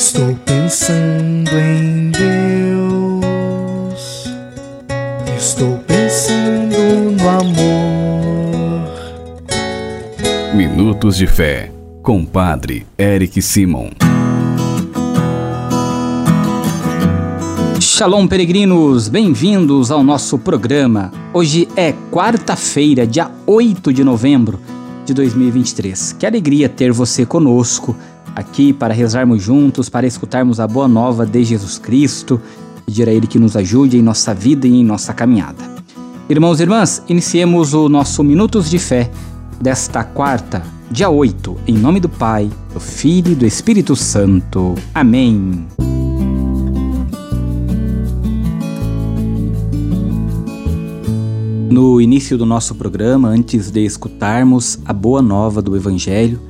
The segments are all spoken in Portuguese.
Estou pensando em Deus. Estou pensando no amor. Minutos de Fé, com Padre Eric Simon. Shalom, peregrinos! Bem-vindos ao nosso programa. Hoje é quarta-feira, dia 8 de novembro de 2023. Que alegria ter você conosco aqui para rezarmos juntos, para escutarmos a boa nova de Jesus Cristo, pedir a Ele que nos ajude em nossa vida e em nossa caminhada. Irmãos e irmãs, iniciemos o nosso Minutos de Fé desta quarta, dia 8, em nome do Pai, do Filho e do Espírito Santo. Amém. No início do nosso programa, antes de escutarmos a boa nova do Evangelho,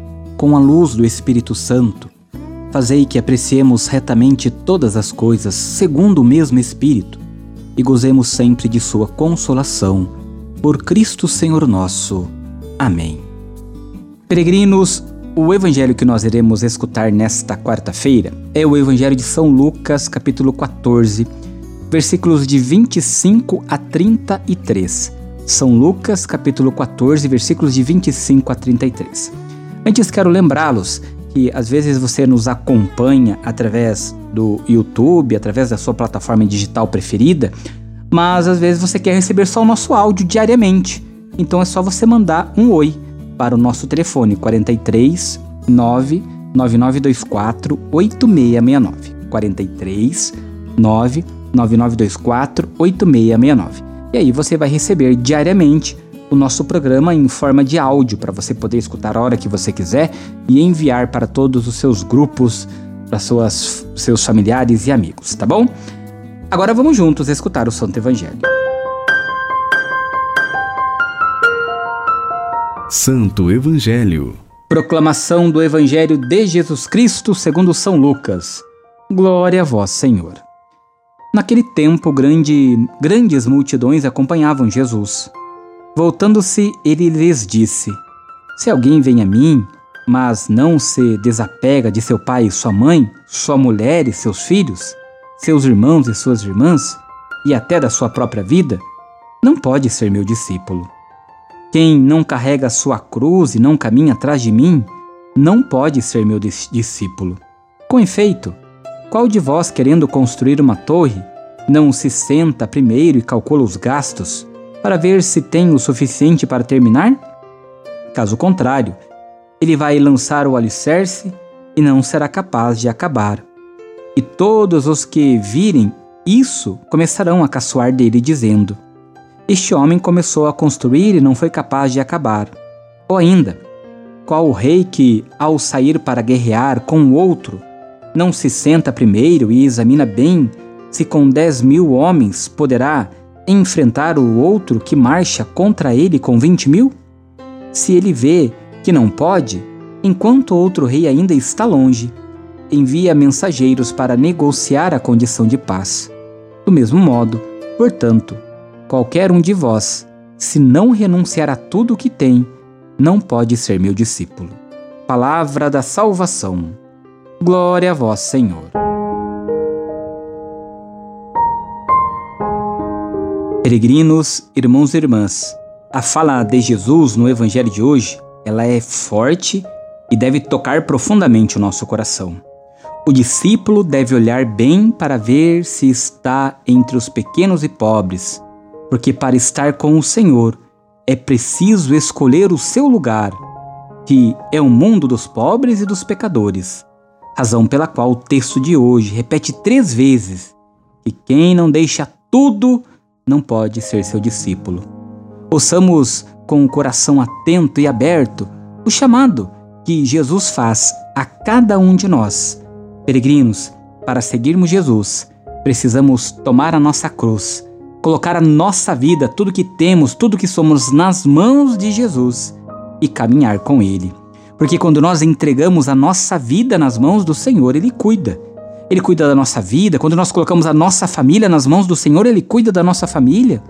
com a luz do Espírito Santo, fazei que apreciemos retamente todas as coisas segundo o mesmo Espírito e gozemos sempre de Sua consolação. Por Cristo Senhor nosso. Amém. Peregrinos, o evangelho que nós iremos escutar nesta quarta-feira é o Evangelho de São Lucas, capítulo 14, versículos de 25 a 33. São Lucas, capítulo 14, versículos de 25 a 33. Antes quero lembrá-los que às vezes você nos acompanha através do YouTube, através da sua plataforma digital preferida, mas às vezes você quer receber só o nosso áudio diariamente. Então é só você mandar um oi para o nosso telefone 43 99924 8669. 43 99924 8669. E aí você vai receber diariamente o nosso programa em forma de áudio para você poder escutar a hora que você quiser e enviar para todos os seus grupos, para suas, seus familiares e amigos, tá bom? Agora vamos juntos escutar o Santo Evangelho. Santo Evangelho. Proclamação do Evangelho de Jesus Cristo segundo São Lucas. Glória a vós, Senhor. Naquele tempo, grande, grandes multidões acompanhavam Jesus. Voltando-se, ele lhes disse: Se alguém vem a mim, mas não se desapega de seu pai e sua mãe, sua mulher e seus filhos, seus irmãos e suas irmãs, e até da sua própria vida, não pode ser meu discípulo. Quem não carrega sua cruz e não caminha atrás de mim, não pode ser meu discípulo. Com efeito, qual de vós, querendo construir uma torre, não se senta primeiro e calcula os gastos para ver se tem o suficiente para terminar? Caso contrário, ele vai lançar o alicerce e não será capaz de acabar. E todos os que virem isso começarão a caçoar dele, dizendo: Este homem começou a construir e não foi capaz de acabar. Ou ainda, qual o rei que, ao sair para guerrear com o outro, não se senta primeiro e examina bem se com dez mil homens poderá enfrentar o outro que marcha contra ele com vinte mil? Se ele vê que não pode, enquanto outro rei ainda está longe, envia mensageiros para negociar a condição de paz. Do mesmo modo, portanto, qualquer um de vós, se não renunciar a tudo o que tem, não pode ser meu discípulo. Palavra da salvação. Glória a vós, Senhor. Peregrinos, irmãos e irmãs, a fala de Jesus no evangelho de hoje, ela é forte e deve tocar profundamente o nosso coração. O discípulo deve olhar bem para ver se está entre os pequenos e pobres, porque para estar com o Senhor é preciso escolher o seu lugar, que é o mundo dos pobres e dos pecadores razão pela qual o texto de hoje repete três vezes que quem não deixa tudo não pode ser seu discípulo. Ouçamos com o coração atento e aberto o chamado que Jesus faz a cada um de nós. Peregrinos, para seguirmos Jesus, precisamos tomar a nossa cruz, colocar a nossa vida, tudo que temos, tudo que somos nas mãos de Jesus e caminhar com Ele. Porque quando nós entregamos a nossa vida nas mãos do Senhor, Ele cuida. Ele cuida da nossa vida. Quando nós colocamos a nossa família nas mãos do Senhor, Ele cuida da nossa família.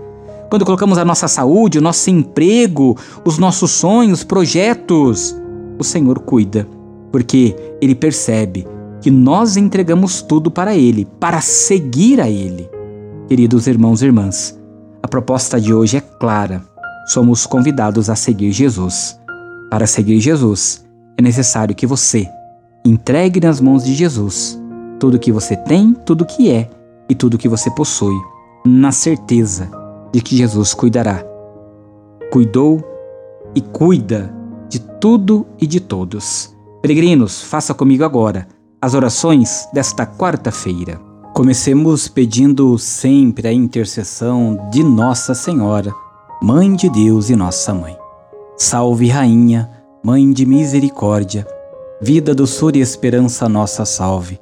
Quando colocamos a nossa saúde, o nosso emprego, os nossos sonhos, projetos, o Senhor cuida. Porque Ele percebe que nós entregamos tudo para Ele, para seguir a Ele. Queridos irmãos e irmãs, a proposta de hoje é clara. Somos convidados a seguir Jesus. Para seguir Jesus, é necessário que você entregue nas mãos de Jesus tudo que você tem, tudo que é e tudo que você possui, na certeza de que Jesus cuidará. Cuidou e cuida de tudo e de todos. Peregrinos, faça comigo agora as orações desta quarta-feira. Comecemos pedindo sempre a intercessão de Nossa Senhora, Mãe de Deus e Nossa Mãe. Salve, Rainha, Mãe de misericórdia, vida, doçura e esperança, nossa salve.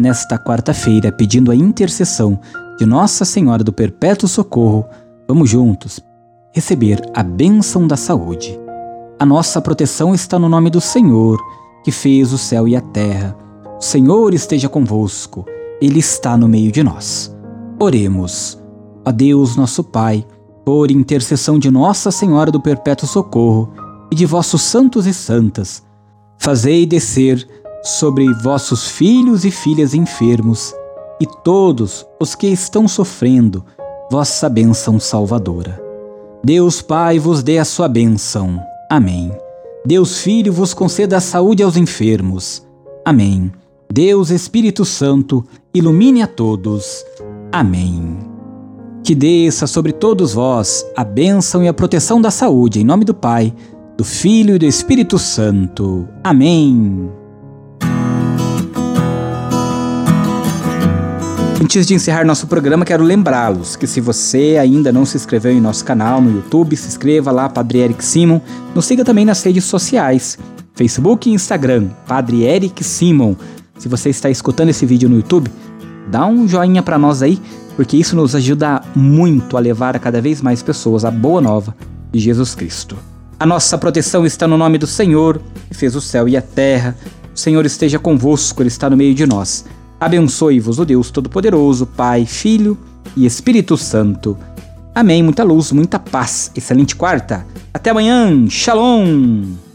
nesta quarta-feira, pedindo a intercessão de Nossa Senhora do Perpétuo Socorro, vamos juntos receber a bênção da saúde. A nossa proteção está no nome do Senhor, que fez o céu e a terra. O Senhor esteja convosco, Ele está no meio de nós. Oremos. A Deus, nosso Pai, por intercessão de Nossa Senhora do Perpétuo Socorro e de vossos santos e santas, fazei descer sobre vossos filhos e filhas enfermos e todos os que estão sofrendo vossa bênção salvadora. Deus Pai vos dê a sua bênção. Amém. Deus Filho vos conceda a saúde aos enfermos. Amém. Deus Espírito Santo ilumine a todos. Amém. Que desça sobre todos vós a bênção e a proteção da saúde, em nome do Pai, do Filho e do Espírito Santo. Amém. Antes de encerrar nosso programa, quero lembrá-los que se você ainda não se inscreveu em nosso canal no YouTube, se inscreva lá, Padre Eric Simon. Nos siga também nas redes sociais, Facebook e Instagram, Padre Eric Simon. Se você está escutando esse vídeo no YouTube, dá um joinha para nós aí porque isso nos ajuda muito a levar a cada vez mais pessoas a boa nova de Jesus Cristo. A nossa proteção está no nome do Senhor, que fez o céu e a terra. O Senhor esteja convosco, Ele está no meio de nós. Abençoe-vos o Deus Todo-Poderoso, Pai, Filho e Espírito Santo. Amém. Muita luz, muita paz. Excelente quarta. Até amanhã. Shalom.